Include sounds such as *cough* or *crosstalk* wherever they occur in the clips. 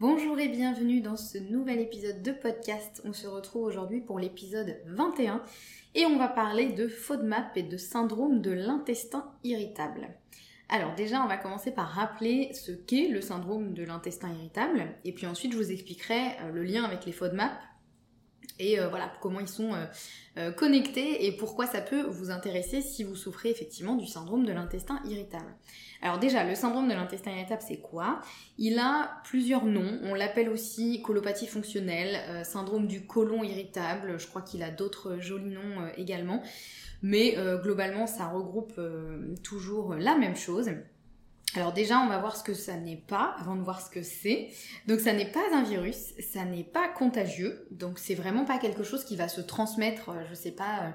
Bonjour et bienvenue dans ce nouvel épisode de podcast. On se retrouve aujourd'hui pour l'épisode 21 et on va parler de FODMAP et de syndrome de l'intestin irritable. Alors déjà, on va commencer par rappeler ce qu'est le syndrome de l'intestin irritable et puis ensuite je vous expliquerai euh, le lien avec les FODMAP et euh, voilà comment ils sont euh, euh, connectés et pourquoi ça peut vous intéresser si vous souffrez effectivement du syndrome de l'intestin irritable. Alors déjà, le syndrome de l'intestin irritable, c'est quoi? Il a plusieurs noms. On l'appelle aussi colopathie fonctionnelle, syndrome du côlon irritable. Je crois qu'il a d'autres jolis noms également. Mais globalement, ça regroupe toujours la même chose. Alors déjà, on va voir ce que ça n'est pas avant de voir ce que c'est. Donc ça n'est pas un virus, ça n'est pas contagieux, donc c'est vraiment pas quelque chose qui va se transmettre, euh, je sais pas, euh,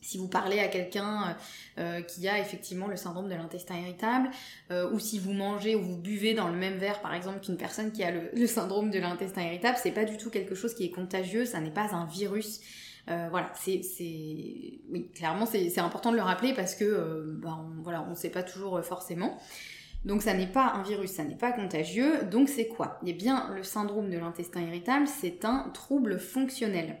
si vous parlez à quelqu'un euh, qui a effectivement le syndrome de l'intestin irritable, ou si vous mangez ou vous buvez dans le même verre par exemple qu'une personne qui a le, syndrome de l'intestin irritable, c'est pas du tout quelque chose qui est contagieux, ça n'est pas un virus. Voilà, c'est, oui, clairement c'est, important de le rappeler parce que, ben, voilà, on ne sait pas toujours forcément. Donc ça n'est pas un virus, ça n'est pas contagieux. Donc c'est quoi? Eh bien, le syndrome de l'intestin irritable, c'est un trouble fonctionnel.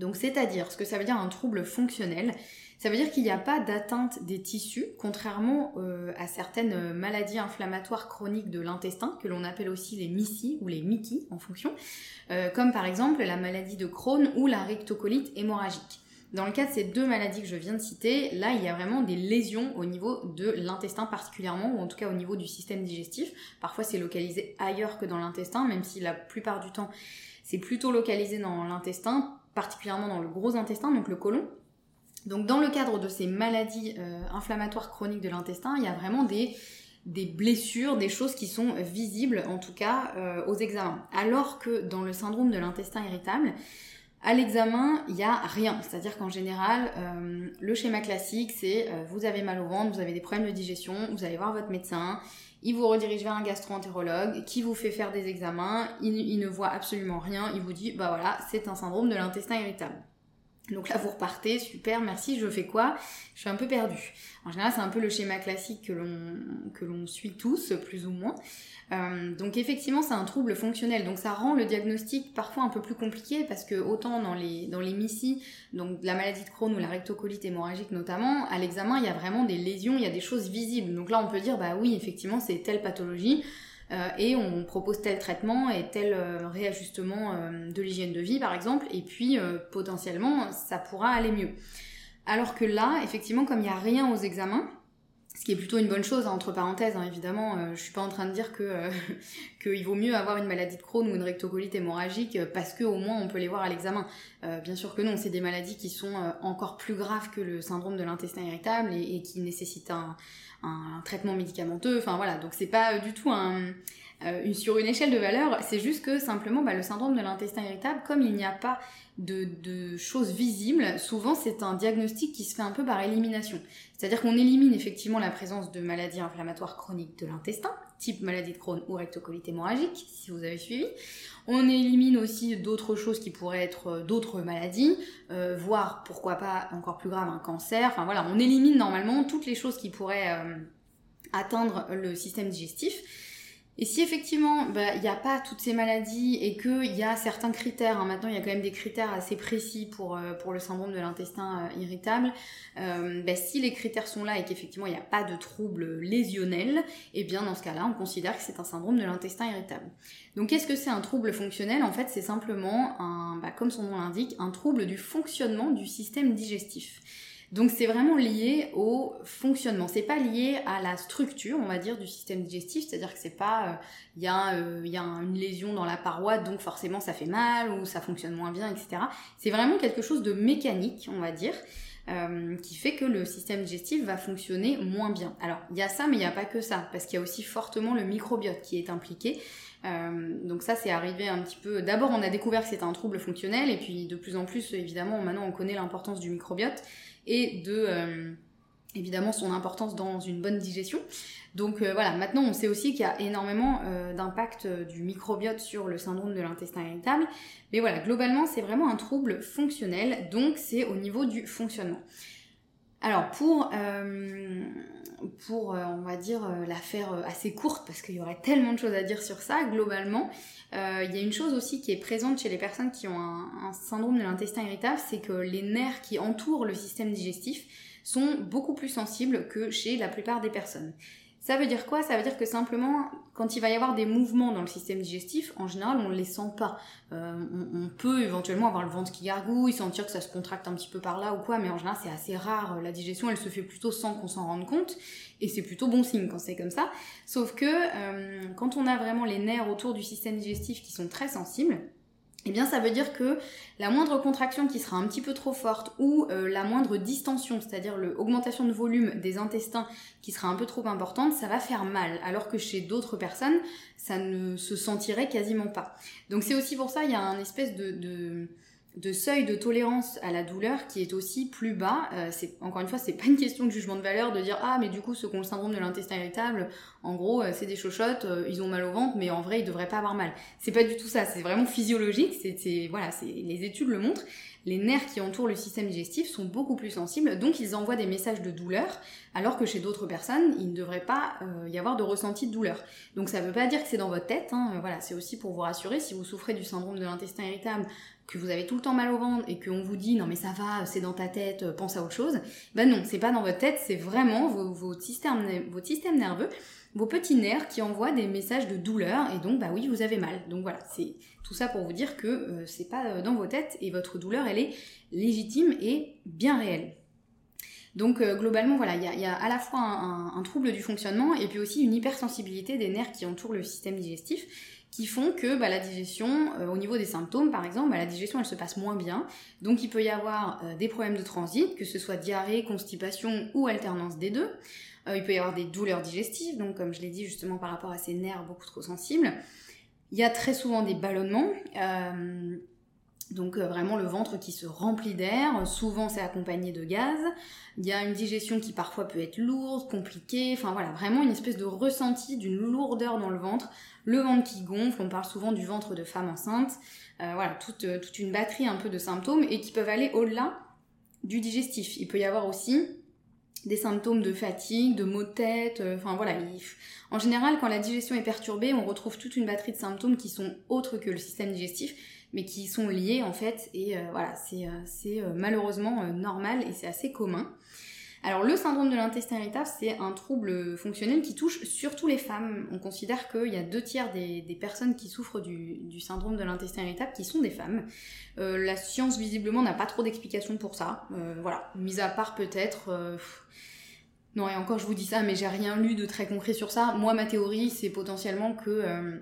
Donc c'est-à-dire, ce que ça veut dire un trouble fonctionnel, ça veut dire qu'il n'y a pas d'atteinte des tissus, contrairement euh, à certaines maladies inflammatoires chroniques de l'intestin, que l'on appelle aussi les MICI ou les MICI en fonction, euh, comme par exemple la maladie de Crohn ou la rectocolite hémorragique. Dans le cas de ces deux maladies que je viens de citer, là, il y a vraiment des lésions au niveau de l'intestin particulièrement, ou en tout cas au niveau du système digestif. Parfois, c'est localisé ailleurs que dans l'intestin, même si la plupart du temps, c'est plutôt localisé dans l'intestin, particulièrement dans le gros intestin, donc le côlon. Donc dans le cadre de ces maladies euh, inflammatoires chroniques de l'intestin, il y a vraiment des, blessures, des choses qui sont visibles en tout cas euh, aux examens. Alors que dans le syndrome de l'intestin irritable, à l'examen, il n'y a rien. C'est-à-dire qu'en général, euh, le schéma classique, c'est vous avez mal au ventre, vous avez des problèmes de digestion, vous allez voir votre médecin, il vous redirige vers un gastro-entérologue qui vous fait faire des examens, il, ne voit absolument rien, il vous dit, bah voilà, c'est un syndrome de l'intestin irritable. Donc là, vous repartez, super, merci, je fais quoi? Je suis un peu perdue. En général, c'est un peu le schéma classique que l'on, que l'on suit tous, plus ou moins. Euh, donc effectivement, c'est un trouble fonctionnel. Donc ça rend le diagnostic parfois un peu plus compliqué parce que autant dans les, dans les MICI, donc la maladie de Crohn ou la rectocolite hémorragique notamment, à l'examen, il y a vraiment des lésions, il y a des choses visibles. Donc là, on peut dire, bah oui, effectivement, c'est telle pathologie. Euh, et on propose tel traitement et tel euh, réajustement euh, de l'hygiène de vie par exemple, et puis potentiellement ça pourra aller mieux. Alors que là, effectivement, comme il n'y a rien aux examens, ce qui est plutôt une bonne chose, hein, entre parenthèses, hein, évidemment, euh, je suis pas en train de dire que *laughs* qu'il vaut mieux avoir une maladie de Crohn ou une rectocolite hémorragique parce que au moins on peut les voir à l'examen. bien sûr que non, c'est des maladies qui sont encore plus graves que le syndrome de l'intestin irritable et, et, qui nécessitent un, un traitement médicamenteux. Enfin voilà, donc c'est pas du tout euh, une, sur une échelle de valeur, c'est juste que simplement bah, le syndrome de l'intestin irritable, comme il n'y a pas de, de, choses visibles, souvent c'est un diagnostic qui se fait un peu par élimination. C'est-à-dire qu'on élimine effectivement la présence de maladies inflammatoires chroniques de l'intestin, type maladie de Crohn ou rectocolite hémorragique, si vous avez suivi. On élimine aussi d'autres choses qui pourraient être euh, d'autres maladies, euh, voire pourquoi pas encore plus grave un cancer. Enfin voilà, on élimine normalement toutes les choses qui pourraient euh, atteindre le système digestif. Et si effectivement bah, il n'y a pas toutes ces maladies et qu'il y a certains critères, hein, maintenant il y a quand même des critères assez précis pour, euh, le syndrome de l'intestin euh, irritable, euh, bah, si les critères sont là et qu'effectivement il n'y a pas de troubles lésionnels, et eh bien dans ce cas-là on considère que c'est un syndrome de l'intestin irritable. Donc qu'est-ce que c'est un trouble fonctionnel? En fait c'est simplement, bah, comme son nom l'indique, un trouble du fonctionnement du système digestif. Donc c'est vraiment lié au fonctionnement. C'est pas lié à la structure, on va dire, du système digestif. C'est-à-dire que c'est pas, il euh, euh, y, a une lésion dans la paroi, donc forcément ça fait mal ou ça fonctionne moins bien, etc. C'est vraiment quelque chose de mécanique, on va dire. Euh, qui fait que le système digestif va fonctionner moins bien. Alors, il y a ça, mais il n'y a pas que ça, parce qu'il y a aussi fortement le microbiote qui est impliqué. Donc ça, c'est arrivé un petit peu... D'abord, on a découvert que c'était un trouble fonctionnel, et puis de plus en plus, évidemment, maintenant, on connaît l'importance du microbiote et de euh, évidemment son importance dans une bonne digestion. Donc euh, voilà, maintenant on sait aussi qu'il y a énormément euh, d'impact du microbiote sur le syndrome de l'intestin irritable. Mais voilà, globalement c'est vraiment un trouble fonctionnel, donc c'est au niveau du fonctionnement. Alors pour, pour on va dire la faire assez courte, parce qu'il y aurait tellement de choses à dire sur ça, globalement, il y a une chose aussi qui est présente chez les personnes qui ont un, syndrome de l'intestin irritable, c'est que les nerfs qui entourent le système digestif sont beaucoup plus sensibles que chez la plupart des personnes. Ça veut dire quoi? Ça veut dire que simplement, quand il va y avoir des mouvements dans le système digestif, en général, on ne les sent pas. Euh, on, peut éventuellement avoir le ventre qui gargouille, sentir que ça se contracte un petit peu par là ou quoi, mais en général, c'est assez rare. La digestion, elle se fait plutôt sans qu'on s'en rende compte, et c'est plutôt bon signe quand c'est comme ça. Sauf que euh, quand on a vraiment les nerfs autour du système digestif qui sont très sensibles, eh bien ça veut dire que la moindre contraction qui sera un petit peu trop forte ou euh, la moindre distension, c'est-à-dire l'augmentation de volume des intestins qui sera un peu trop importante, ça va faire mal, alors que chez d'autres personnes, ça ne se sentirait quasiment pas. Donc c'est aussi pour ça, il y a un espèce de de seuil de tolérance à la douleur qui est aussi plus bas. Euh, c'est encore une fois, c'est pas une question de jugement de valeur de dire ah mais du coup ceux qui ont le syndrome de l'intestin irritable, en gros euh, c'est des chochottes, euh, ils ont mal au ventre, mais en vrai ils devraient pas avoir mal. C'est pas du tout ça, c'est vraiment physiologique. C'est voilà, c'est les études le montrent. Les nerfs qui entourent le système digestif sont beaucoup plus sensibles, donc ils envoient des messages de douleur, alors que chez d'autres personnes, il ne devrait pas y avoir de ressenti de douleur. Donc ça veut pas dire que c'est dans votre tête, hein, voilà, c'est aussi pour vous rassurer, si vous souffrez du syndrome de l'intestin irritable, que vous avez tout le temps mal au ventre et qu'on vous dit non mais ça va, c'est dans ta tête, euh, pense à autre chose, ben non, c'est pas dans votre tête, c'est vraiment votre système nerveux, vos petits nerfs qui envoient des messages de douleur et donc bah oui, vous avez mal. Donc voilà, c'est tout ça pour vous dire que euh, c'est pas euh, dans vos têtes et votre douleur elle est légitime et bien réelle. Donc globalement, voilà, il y, a, à la fois un, trouble du fonctionnement et puis aussi une hypersensibilité des nerfs qui entourent le système digestif qui font que bah, la digestion, euh, au niveau des symptômes par exemple, bah, la digestion elle se passe moins bien. Donc il peut y avoir euh, des problèmes de transit, que ce soit diarrhée, constipation ou alternance des deux. Euh, il peut y avoir des douleurs digestives, donc comme je l'ai dit justement par rapport à ces nerfs beaucoup trop sensibles. Il y a très souvent des ballonnements. Donc vraiment le ventre qui se remplit d'air, souvent c'est accompagné de gaz. Il y a une digestion qui parfois peut être lourde, compliquée, enfin voilà, vraiment une espèce de ressenti d'une lourdeur dans le ventre le ventre qui gonfle, on parle souvent du ventre de femme enceinte, euh, voilà, euh, toute, une batterie un peu de symptômes et qui peuvent aller au-delà du digestif. Il peut y avoir aussi des symptômes de fatigue, de maux de tête, euh, enfin voilà. en général, quand la digestion est perturbée, on retrouve toute une batterie de symptômes qui sont autres que le système digestif, mais qui sont liés en fait, et voilà, c'est malheureusement normal et c'est assez commun. Alors le syndrome de l'intestin irritable, c'est un trouble fonctionnel qui touche surtout les femmes. On considère qu'il y a deux tiers des, personnes qui souffrent du, syndrome de l'intestin irritable qui sont des femmes. Euh, la science visiblement n'a pas trop d'explications pour ça. Euh, voilà, mis à part peut-être... Euh, non, et encore je vous dis ça, mais j'ai rien lu de très concret sur ça. Moi, ma théorie, c'est potentiellement que...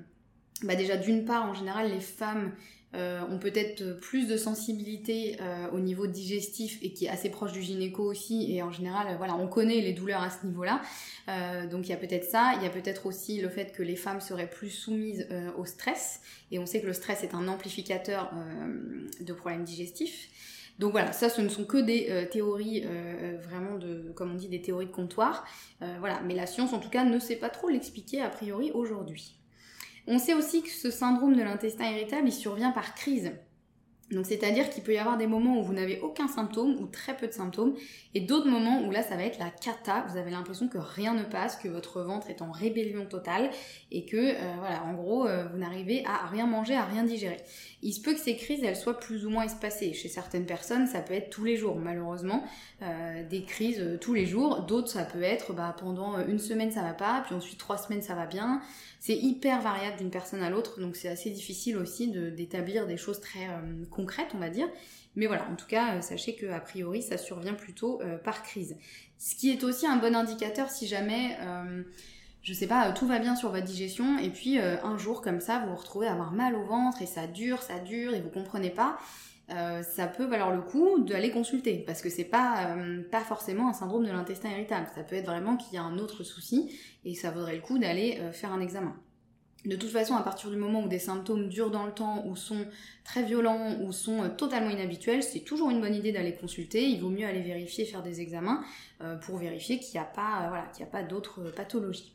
Bah déjà d'une part en général les femmes euh, ont peut-être plus de sensibilité euh, au niveau digestif et qui est assez proche du gynéco aussi. Et en général voilà on connaît les douleurs à ce niveau-là. Euh, donc il y a peut-être ça. Il y a peut-être aussi le fait que les femmes seraient plus soumises au stress. Et on sait que le stress est un amplificateur de problèmes digestifs. Donc voilà, ça ce ne sont que des théories vraiment de, comme on dit, des théories de comptoir. voilà, mais la science en tout cas ne sait pas trop l'expliquer a priori aujourd'hui. On sait aussi que ce syndrome de l'intestin irritable, il survient par crise. Donc c'est-à-dire qu'il peut y avoir des moments où vous n'avez aucun symptôme ou très peu de symptômes et d'autres moments où là ça va être la cata, vous avez l'impression que rien ne passe, que votre ventre est en rébellion totale et que euh, voilà, en gros, euh, vous n'arrivez à rien manger, à rien digérer. Il se peut que ces crises elles soient plus ou moins espacées. Chez certaines personnes, ça peut être tous les jours malheureusement, euh, des crises tous les jours, d'autres ça peut être bah, pendant une semaine ça va pas, puis ensuite trois semaines ça va bien. C'est hyper variable d'une personne à l'autre, donc c'est assez difficile aussi d'établir des choses très concrète, on va dire. Mais voilà, en tout cas, euh, sachez que a priori, ça survient plutôt euh, par crise. Ce qui est aussi un bon indicateur si jamais, euh, je sais pas, tout va bien sur votre digestion et puis un jour comme ça, vous vous retrouvez à avoir mal au ventre et ça dure, ça dure et vous comprenez pas. ça peut valoir le coup d'aller consulter parce que c'est pas pas forcément un syndrome de l'intestin irritable. Ça peut être vraiment qu'il y a un autre souci et ça vaudrait le coup d'aller faire un examen. De toute façon, à partir du moment où des symptômes durent dans le temps, ou sont très violents, ou sont euh, totalement inhabituels, c'est toujours une bonne idée d'aller consulter. Il vaut mieux aller vérifier, faire des examens euh, pour vérifier qu'il n'y a pas, euh, voilà, qu'il d'autres pathologies.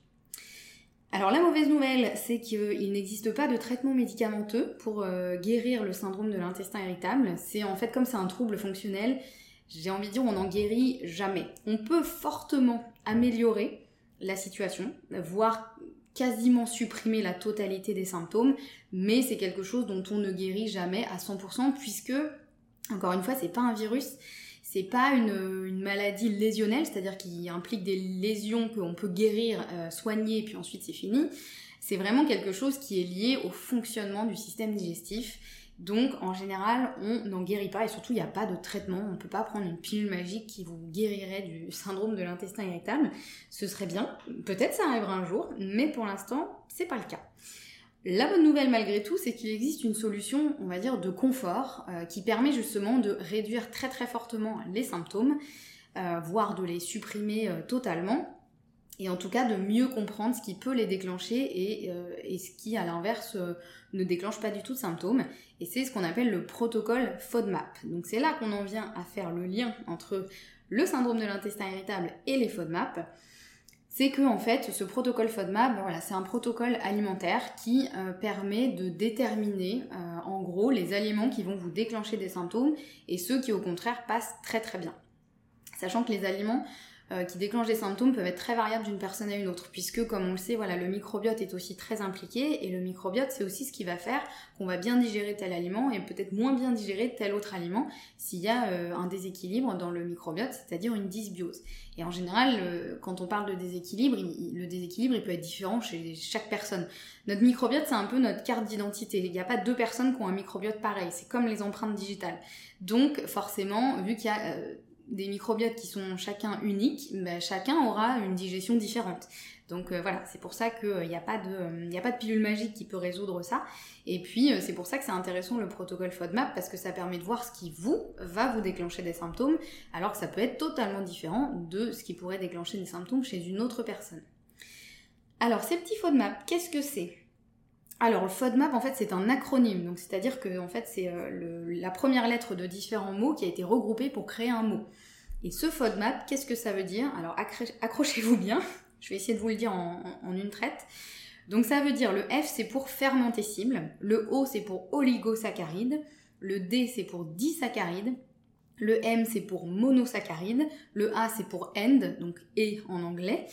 Alors la mauvaise nouvelle, c'est qu'il n'existe pas de traitement médicamenteux pour guérir le syndrome de l'intestin irritable. C'est en fait comme c'est un trouble fonctionnel, j'ai envie de dire on n'en guérit jamais. On peut fortement améliorer la situation, voire quasiment supprimer la totalité des symptômes, mais c'est quelque chose dont on ne guérit jamais à 100% puisque, encore une fois, c'est pas un virus, c'est pas une, maladie lésionnelle, c'est-à-dire qui implique des lésions qu'on peut guérir, euh, soigner, et puis ensuite c'est fini. C'est vraiment quelque chose qui est lié au fonctionnement du système digestif donc en général, on n'en guérit pas et surtout il n'y a pas de traitement. On ne peut pas prendre une pilule magique qui vous guérirait du syndrome de l'intestin irritable. Ce serait bien, peut-être ça arrivera un jour, mais pour l'instant, c'est pas le cas. La bonne nouvelle malgré tout, c'est qu'il existe une solution, on va dire, de confort euh, qui permet justement de réduire très très fortement les symptômes, euh, voire de les supprimer euh, totalement et en tout cas de mieux comprendre ce qui peut les déclencher et, euh, ce qui à l'inverse euh, ne déclenche pas du tout de symptômes. Et c'est ce qu'on appelle le protocole FODMAP. Donc c'est là qu'on en vient à faire le lien entre le syndrome de l'intestin irritable et les FODMAP. C'est que en fait ce protocole FODMAP, voilà, c'est un protocole alimentaire qui euh, permet de déterminer en gros les aliments qui vont vous déclencher des symptômes et ceux qui au contraire passent très très bien. Sachant que les aliments euh, qui déclenchent des symptômes peuvent être très variables d'une personne à une autre, puisque comme on le sait, voilà, le microbiote est aussi très impliqué, et le microbiote c'est aussi ce qui va faire qu'on va bien digérer tel aliment et peut-être moins bien digérer tel autre aliment s'il y a euh, un déséquilibre dans le microbiote, c'est-à-dire une dysbiose. Et en général, quand on parle de déséquilibre, le déséquilibre il peut être différent chez chaque personne. Notre microbiote c'est un peu notre carte d'identité. Il n'y a pas deux personnes qui ont un microbiote pareil, c'est comme les empreintes digitales. Donc forcément, vu qu'il y a euh, des microbiotes qui sont chacun uniques, ben, chacun aura une digestion différente. Donc euh, voilà, c'est pour ça qu'il n'y euh, a, pas de, a pas de pilule magique qui peut résoudre ça. Et puis euh, c'est pour ça que c'est intéressant le protocole FODMAP parce que ça permet de voir ce qui vous va vous déclencher des symptômes, alors que ça peut être totalement différent de ce qui pourrait déclencher des symptômes chez une autre personne. Alors ces petits FODMAP, qu'est-ce que c'est? Alors, le FODMAP, en fait, c'est un acronyme. Donc, c'est-à-dire que, en fait, c'est euh, la première lettre de différents mots qui a été regroupée pour créer un mot. Et ce FODMAP, qu'est-ce que ça veut dire? Alors, accrochez-vous bien. *laughs* Je vais essayer de vous le dire en, une traite. Donc, ça veut dire le F, c'est pour fermentescible. Le O, c'est pour oligosaccharide. Le D, c'est pour disaccharide. Le M, c'est pour monosaccharide. Le A, c'est pour end, donc E en anglais.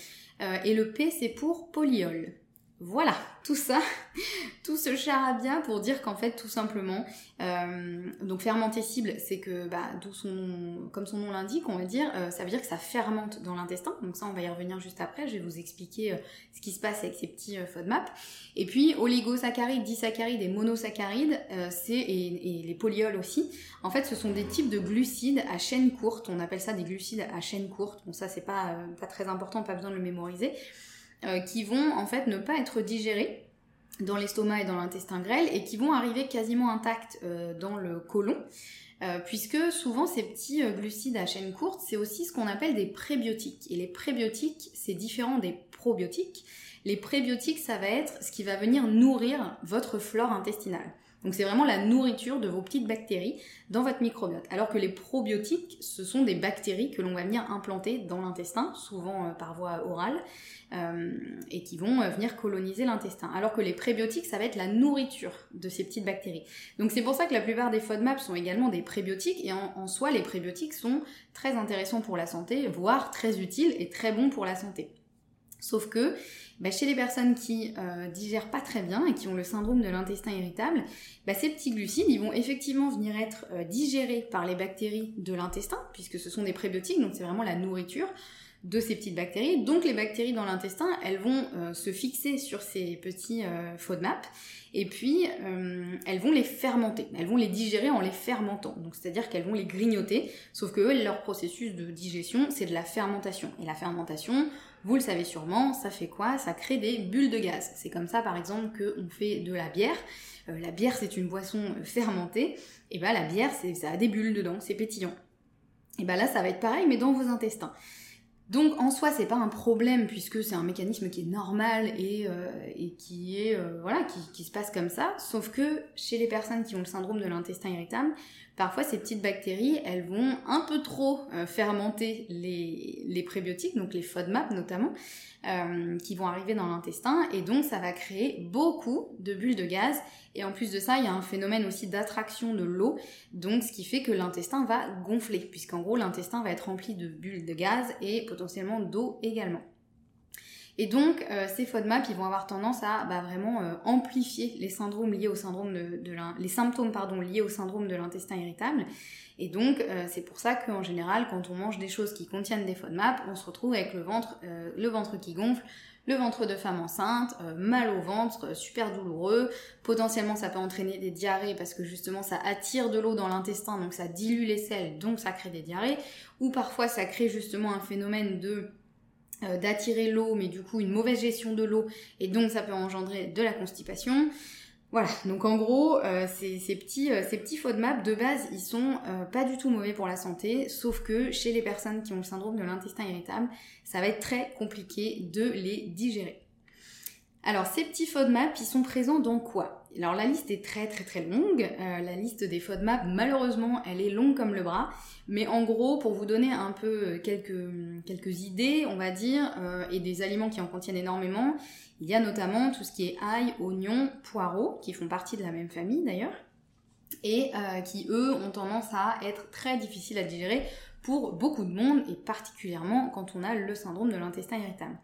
Euh, et le P, c'est pour polyol. Voilà, tout ça, *laughs* tout ce charabia pour dire qu'en fait, tout simplement, euh, donc fermentescible, c'est que, bah, d'où son, comme son nom l'indique, on va dire, euh, ça veut dire que ça fermente dans l'intestin. Donc ça, on va y revenir juste après. Je vais vous expliquer euh, ce qui se passe avec ces petits FODMAP. Et puis, oligosaccharides, disaccharides et monosaccharides, c'est et, et, les polyols aussi. En fait, ce sont des types de glucides à chaîne courte. On appelle ça des glucides à chaîne courte. Bon, ça, c'est pas pas très important, pas besoin de le mémoriser. Euh, qui vont en fait ne pas être digérés dans l'estomac et dans l'intestin grêle et qui vont arriver quasiment intacts euh, dans le côlon. Euh, puisque souvent ces petits glucides à chaîne courte, c'est aussi ce qu'on appelle des prébiotiques. Et les prébiotiques, c'est différent des probiotiques. Les prébiotiques, ça va être ce qui va venir nourrir votre flore intestinale. Donc c'est vraiment la nourriture de vos petites bactéries dans votre microbiote. Alors que les probiotiques, ce sont des bactéries que l'on va venir implanter dans l'intestin, souvent euh, par voie orale, euh, et qui vont euh, venir coloniser l'intestin. Alors que les prébiotiques, ça va être la nourriture de ces petites bactéries. Donc c'est pour ça que la plupart des FODMAP sont également des prébiotiques, et en, soi, les prébiotiques sont très intéressants pour la santé, voire très utiles et très bons pour la santé. Sauf que bah, chez les personnes qui euh, digèrent pas très bien et qui ont le syndrome de l'intestin irritable, bah, ces petits glucides, ils vont effectivement venir être digérés par les bactéries de l'intestin, puisque ce sont des prébiotiques, donc c'est vraiment la nourriture de ces petites bactéries. Donc les bactéries dans l'intestin, elles vont euh, se fixer sur ces petits euh, FODMAP et puis euh, elles vont les fermenter. Elles vont les digérer en les fermentant. Donc c'est-à-dire qu'elles vont les grignoter, sauf que leur processus de digestion, c'est de la fermentation. Et la fermentation, vous le savez sûrement, ça fait quoi? Ça crée des bulles de gaz. C'est comme ça par exemple qu'on fait de la bière. la bière c'est une boisson fermentée, et ben la bière ça a des bulles dedans, c'est pétillant. Et ben là ça va être pareil mais dans vos intestins. Donc en soi, c'est pas un problème puisque c'est un mécanisme qui est normal et, euh, qui est euh, voilà qui, se passe comme ça. Sauf que chez les personnes qui ont le syndrome de l'intestin irritable, parfois ces petites bactéries, elles vont un peu trop euh, fermenter les, les, prébiotiques, donc les FODMAP notamment, qui vont arriver dans l'intestin. Et donc ça va créer beaucoup de bulles de gaz. Et en plus de ça, il y a un phénomène aussi d'attraction de l'eau, donc ce qui fait que l'intestin va gonfler, puisqu'en gros l'intestin va être rempli de bulles de gaz et potentiellement d'eau également. Et donc, euh, ces FODMAP, ils vont avoir tendance à bah, vraiment euh, amplifier les syndromes liés au syndrome de, symptômes liés au syndrome de l'intestin irritable. Et donc, euh, c'est pour ça qu'en général, quand on mange des choses qui contiennent des FODMAP, on se retrouve avec le ventre, le ventre qui gonfle, le ventre de femme enceinte, mal au ventre, super douloureux. Potentiellement, ça peut entraîner des diarrhées parce que justement, ça attire de l'eau dans l'intestin, donc ça dilue les sels, donc ça crée des diarrhées. Ou parfois, ça crée justement un phénomène de d'attirer l'eau, mais du coup une mauvaise gestion de l'eau, et donc ça peut engendrer de la constipation. Voilà, donc en gros, euh, ces, petits, euh, ces petits FODMAP, de base, ils sont euh, pas du tout mauvais pour la santé, sauf que chez les personnes qui ont le syndrome de l'intestin irritable, ça va être très compliqué de les digérer. Alors ces petits FODMAP, ils sont présents dans quoi? Alors la liste est très très très longue, la liste des FODMAP, malheureusement, elle est longue comme le bras, mais en gros, pour vous donner un peu quelques, quelques idées, on va dire, et des aliments qui en contiennent énormément, il y a notamment tout ce qui est ail, oignon, poireaux, qui font partie de la même famille d'ailleurs, et euh, qui eux ont tendance à être très difficiles à digérer pour beaucoup de monde, et particulièrement quand on a le syndrome de l'intestin irritable.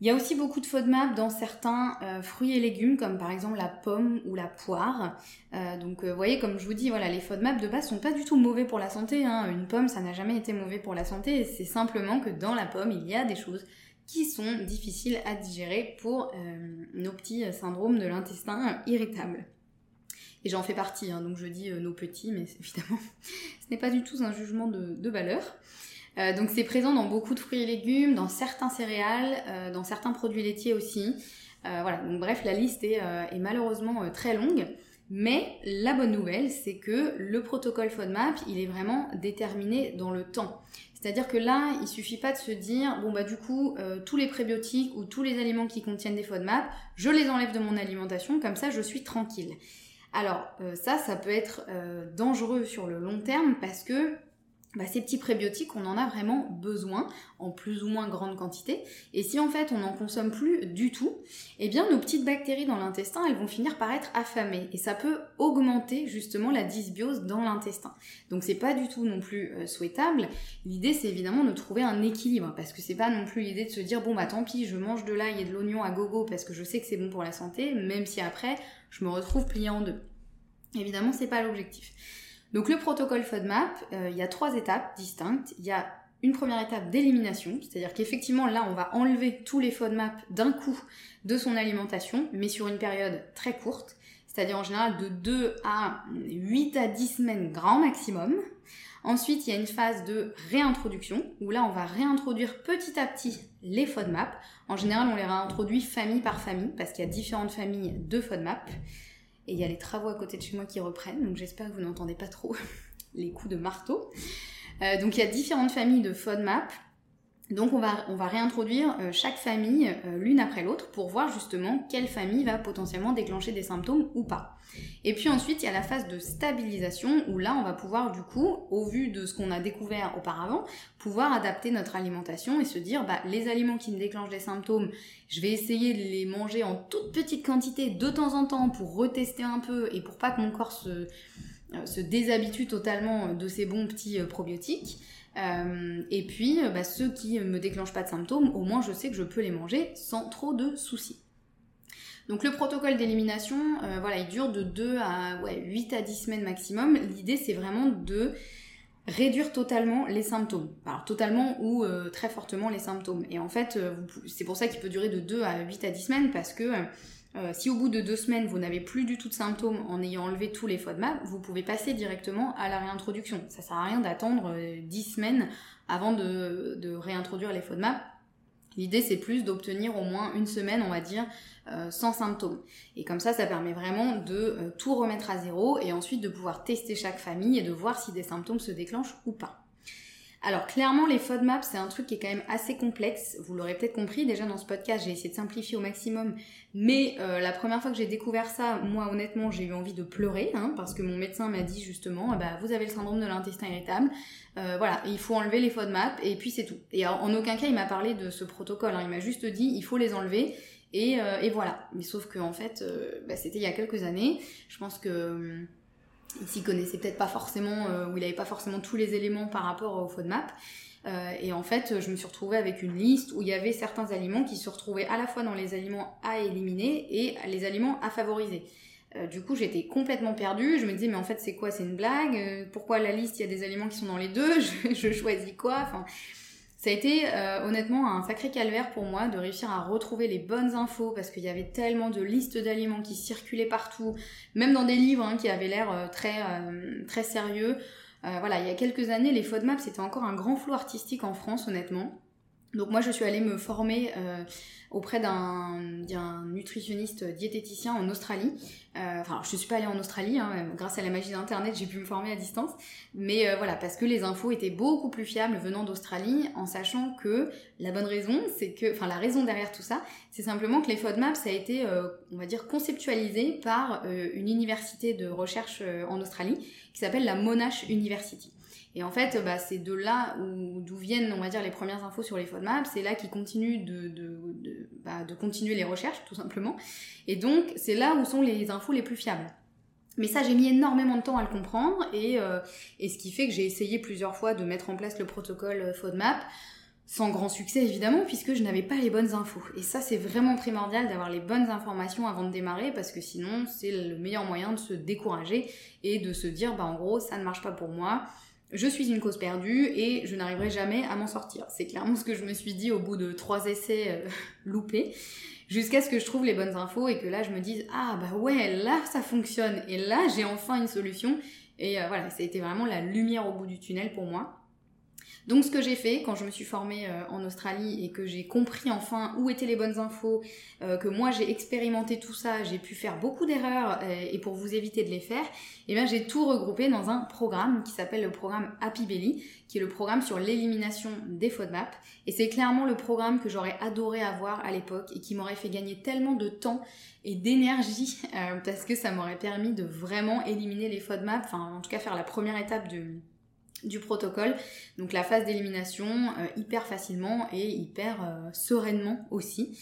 Il y a aussi beaucoup de FODMAP dans certains euh, fruits et légumes, comme par exemple la pomme ou la poire. Euh, donc vous voyez, comme je vous dis, voilà, les FODMAP de base sont pas du tout mauvais pour la santé. Hein. Une pomme, ça n'a jamais été mauvais pour la santé. C'est simplement que dans la pomme, il y a des choses qui sont difficiles à digérer pour euh, nos petits syndromes de l'intestin irritable. Et j'en fais partie, hein, donc je dis euh, nos petits, mais *laughs* évidemment, ce n'est pas du tout un jugement de, valeur. Euh, donc c'est présent dans beaucoup de fruits et légumes, dans certains céréales, dans certains produits laitiers aussi. voilà, donc bref, la liste est, malheureusement très longue. Mais la bonne nouvelle, c'est que le protocole FODMAP, il est vraiment déterminé dans le temps. C'est-à-dire que là, il suffit pas de se dire, bon bah du coup, euh, tous les prébiotiques ou tous les aliments qui contiennent des FODMAP, je les enlève de mon alimentation, comme ça je suis tranquille. Alors euh, ça, ça peut être euh, dangereux sur le long terme parce que bah, ces petits prébiotiques, on en a vraiment besoin en plus ou moins grande quantité. Et si en fait on n'en consomme plus du tout, eh bien nos petites bactéries dans l'intestin, elles vont finir par être affamées. Et ça peut augmenter justement la dysbiose dans l'intestin. Donc c'est pas du tout non plus euh, souhaitable. L'idée c'est évidemment de trouver un équilibre. Parce que c'est pas non plus l'idée de se dire bon bah tant pis, je mange de l'ail et de l'oignon à gogo parce que je sais que c'est bon pour la santé, même si après je me retrouve pliée en deux. Évidemment c'est pas l'objectif. Donc le protocole FODMAP, euh, il y a trois étapes distinctes. Il y a une première étape d'élimination, c'est-à-dire qu'effectivement là on va enlever tous les FODMAP d'un coup de son alimentation, mais sur une période très courte, c'est-à-dire en général de 2 à 8 à 10 semaines grand maximum. Ensuite, il y a une phase de réintroduction, où là on va réintroduire petit à petit les FODMAP. En général, on les réintroduit famille par famille, parce qu'il y a différentes familles de FODMAP. Et il y a les travaux à côté de chez moi qui reprennent, donc j'espère que vous n'entendez pas trop *laughs* les coups de marteau. Euh, donc il y a différentes familles de FODMAP. Donc on va, réintroduire euh, chaque famille euh, l'une après l'autre pour voir justement quelle famille va potentiellement déclencher des symptômes ou pas. Et puis ensuite il y a la phase de stabilisation où là on va pouvoir du coup, au vu de ce qu'on a découvert auparavant, pouvoir adapter notre alimentation et se dire bah, les aliments qui me déclenchent des symptômes, je vais essayer de les manger en toute petite quantité de temps en temps pour retester un peu et pour pas que mon corps se, euh, se déshabitue totalement de ces bons petits probiotiques. Euh, et puis, euh, bah, ceux qui me déclenchent pas de symptômes, au moins je sais que je peux les manger sans trop de soucis. Donc le protocole d'élimination, euh, voilà, il dure de 2 à ouais, 8 à 10 semaines maximum. L'idée c'est vraiment de réduire totalement les symptômes. Alors totalement ou très fortement les symptômes. Et en fait, c'est pour ça qu'il peut durer de 2 à 8 à 10 semaines parce que euh, si au bout de deux semaines vous n'avez plus du tout de symptômes en ayant enlevé tous les FODMAP, vous pouvez passer directement à la réintroduction. Ça sert à rien d'attendre euh, dix semaines avant de, réintroduire les FODMAP. L'idée c'est plus d'obtenir au moins une semaine, on va dire, euh, sans symptômes. Et comme ça, ça permet vraiment de tout remettre à zéro et ensuite de pouvoir tester chaque famille et de voir si des symptômes se déclenchent ou pas. Alors clairement les FODMAP c'est un truc qui est quand même assez complexe, vous l'aurez peut-être compris déjà dans ce podcast j'ai essayé de simplifier au maximum, mais euh, la première fois que j'ai découvert ça, moi honnêtement j'ai eu envie de pleurer, hein, parce que mon médecin m'a dit justement ah bah, vous avez le syndrome de l'intestin irritable, euh, voilà, il faut enlever les FODMAP et puis c'est tout. Et en aucun cas il m'a parlé de ce protocole, hein. il m'a juste dit il faut les enlever et, euh, voilà. Mais sauf que en fait bah, c'était il y a quelques années, je pense que hum, il s'y connaissait peut-être pas forcément, euh, ou il n'avait pas forcément tous les éléments par rapport au FODMAP. Euh, et en fait, je me suis retrouvée avec une liste où il y avait certains aliments qui se retrouvaient à la fois dans les aliments à éliminer et les aliments à favoriser. Euh, du coup, j'étais complètement perdue. Je me disais, mais en fait, c'est quoi? C'est une blague? Pourquoi la liste, il y a des aliments qui sont dans les deux? *laughs* Je, choisis quoi? Ça a été euh, honnêtement un sacré calvaire pour moi de réussir à retrouver les bonnes infos parce qu'il y avait tellement de listes d'aliments qui circulaient partout, même dans des livres hein, qui avaient l'air euh, très, euh, très sérieux. voilà, il y a quelques années, les FODMAP c'était encore un grand flou artistique en France honnêtement. Donc moi je suis allée me former auprès d'un nutritionniste diététicien en Australie. Euh, enfin, je ne suis pas allée en Australie, hein, grâce à la magie d'Internet, j'ai pu me former à distance. Mais euh, voilà, parce que les infos étaient beaucoup plus fiables venant d'Australie, en sachant que la bonne raison, c'est que, enfin la raison derrière tout ça, c'est simplement que les FODMAP, ça a été, euh, on va dire, conceptualisé par une université de recherche en Australie qui s'appelle la Monash University. Et en fait, bah, c'est de là où d'où viennent, on va dire, les premières infos sur les FODMAP. C'est là qu'ils continuent de, de, de, bah, de continuer les recherches, tout simplement. Et donc, c'est là où sont les infos les plus fiables. Mais ça, j'ai mis énormément de temps à le comprendre, et, euh, et ce qui fait que j'ai essayé plusieurs fois de mettre en place le protocole euh, FODMAP, sans grand succès évidemment, puisque je n'avais pas les bonnes infos. Et ça, c'est vraiment primordial d'avoir les bonnes informations avant de démarrer, parce que sinon, c'est le meilleur moyen de se décourager et de se dire, bah en gros, ça ne marche pas pour moi, je suis une cause perdue et je n'arriverai jamais à m'en sortir. C'est clairement ce que je me suis dit au bout de trois essais euh, *laughs* loupés, jusqu'à ce que je trouve les bonnes infos et que là je me dise ah bah ouais là ça fonctionne et là j'ai enfin une solution et euh, voilà ça a été vraiment la lumière au bout du tunnel pour moi. Donc ce que j'ai fait quand je me suis formée euh, en Australie et que j'ai compris enfin où étaient les bonnes infos, euh, que moi j'ai expérimenté tout ça, j'ai pu faire beaucoup d'erreurs euh, et pour vous éviter de les faire, eh bien j'ai tout regroupé dans un programme qui s'appelle le programme Happy Belly, qui est le programme sur l'élimination des FODMAP. Et c'est clairement le programme que j'aurais adoré avoir à l'époque et qui m'aurait fait gagner tellement de temps et d'énergie parce que ça m'aurait permis de vraiment éliminer les FODMAP, enfin en tout cas faire la première étape de du protocole. Donc la phase d'élimination euh, hyper facilement et hyper euh, sereinement aussi.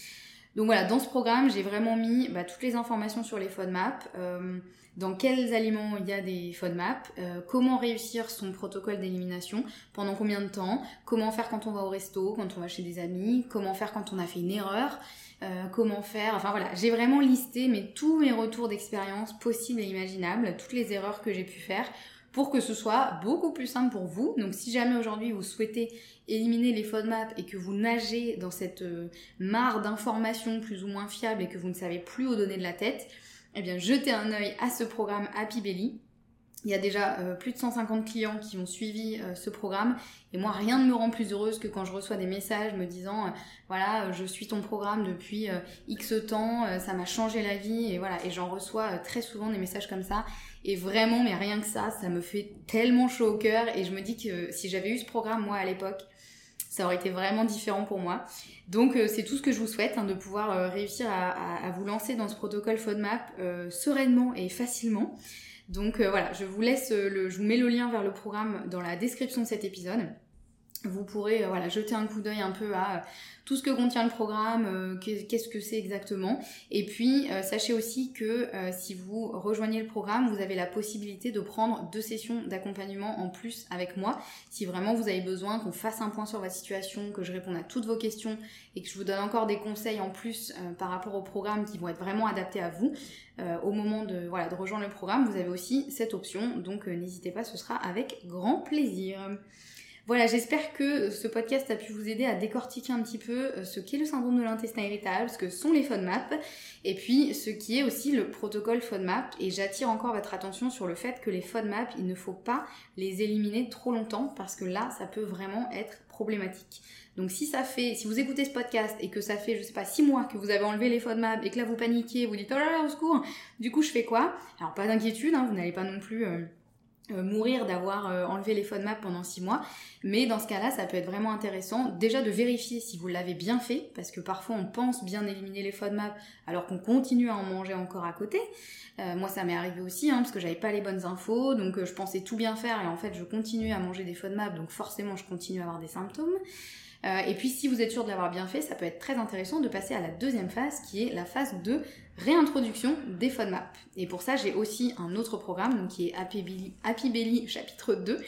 Donc voilà, dans ce programme, j'ai vraiment mis bah, toutes les informations sur les FODMAP, euh, dans quels aliments il y a des FODMAP, comment réussir son protocole d'élimination, pendant combien de temps, comment faire quand on va au resto, quand on va chez des amis, comment faire quand on a fait une erreur, comment faire, enfin voilà, j'ai vraiment listé tous mes retours d'expérience possibles et imaginables, toutes les erreurs que j'ai pu faire pour que ce soit beaucoup plus simple pour vous. Donc si jamais aujourd'hui vous souhaitez éliminer les FODMAP et que vous nagez dans cette euh, mare d'informations plus ou moins fiables et que vous ne savez plus où donner de la tête, eh bien jetez un œil à ce programme Happy Belly. Il y a déjà euh, plus de 150 clients qui ont suivi euh, ce programme et moi rien ne me rend plus heureuse que quand je reçois des messages me disant voilà je suis ton programme depuis X temps, ça m'a changé la vie et voilà et j'en reçois très souvent des messages comme ça et vraiment, mais rien que ça, ça me fait tellement chaud au cœur. Et je me dis que si j'avais eu ce programme, moi, à l'époque, ça aurait été vraiment différent pour moi. Donc c'est tout ce que je vous souhaite, hein, de pouvoir réussir à, vous lancer dans ce protocole FODMAP sereinement et facilement. Donc voilà, je vous laisse, le, je vous mets le lien vers le programme dans la description de cet épisode vous pourrez voilà, jeter un coup d'œil un peu à tout ce que contient le programme, euh, qu'est-ce que c'est exactement. Et puis, euh, sachez aussi que euh, si vous rejoignez le programme, vous avez la possibilité de prendre deux sessions d'accompagnement en plus avec moi. Si vraiment vous avez besoin qu'on fasse un point sur votre situation, que je réponde à toutes vos questions et que je vous donne encore des conseils en plus par rapport au programme qui vont être vraiment adaptés à vous, au moment de, voilà, de rejoindre le programme, vous avez aussi cette option. Donc, n'hésitez pas, ce sera avec grand plaisir. Voilà, j'espère que ce podcast a pu vous aider à décortiquer un petit peu euh, ce qu'est le syndrome de l'intestin irritable, ce que sont les FODMAP, et puis ce qui est aussi le protocole FODMAP. Et j'attire encore votre attention sur le fait que les FODMAP, il ne faut pas les éliminer trop longtemps parce que là, ça peut vraiment être problématique. Donc si ça fait, si vous écoutez ce podcast et que ça fait, je sais pas, six mois que vous avez enlevé les FODMAP et que là vous paniquez, vous dites oh là là au secours, du coup je fais quoi? Alors pas d'inquiétude, hein, vous n'allez pas non plus euh, euh, mourir d'avoir euh, enlevé les FODMAP pendant 6 mois. Mais dans ce cas-là, ça peut être vraiment intéressant déjà de vérifier si vous l'avez bien fait, parce que parfois on pense bien éliminer les FODMAP alors qu'on continue à en manger encore à côté. Euh, moi ça m'est arrivé aussi, hein, parce que j'avais pas les bonnes infos, donc je pensais tout bien faire et en fait je continue à manger des FODMAP, donc forcément je continue à avoir des symptômes. Euh, et puis si vous êtes sûr de l'avoir bien fait, ça peut être très intéressant de passer à la deuxième phase qui est la phase de réintroduction des FODMAP. Et pour ça, j'ai aussi un autre programme qui est Happy Belly, chapitre 2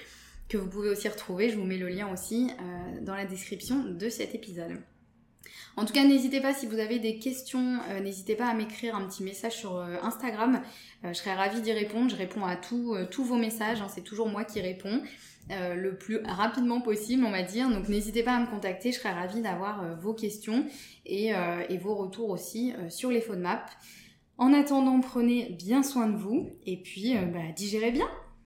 que vous pouvez aussi retrouver. Je vous mets le lien aussi euh, dans la description de cet épisode. En tout cas, n'hésitez pas si vous avez des questions, euh, n'hésitez pas à m'écrire un petit message sur Instagram. je serais ravie d'y répondre. Je réponds à tous vos messages. Hein. c'est toujours moi qui réponds. Euh, le plus rapidement possible, on va dire. Donc n'hésitez pas à me contacter, je serais ravie d'avoir euh, vos questions et, euh, vos retours aussi sur les FODMAP. En attendant, prenez bien soin de vous et puis bah, digérez bien.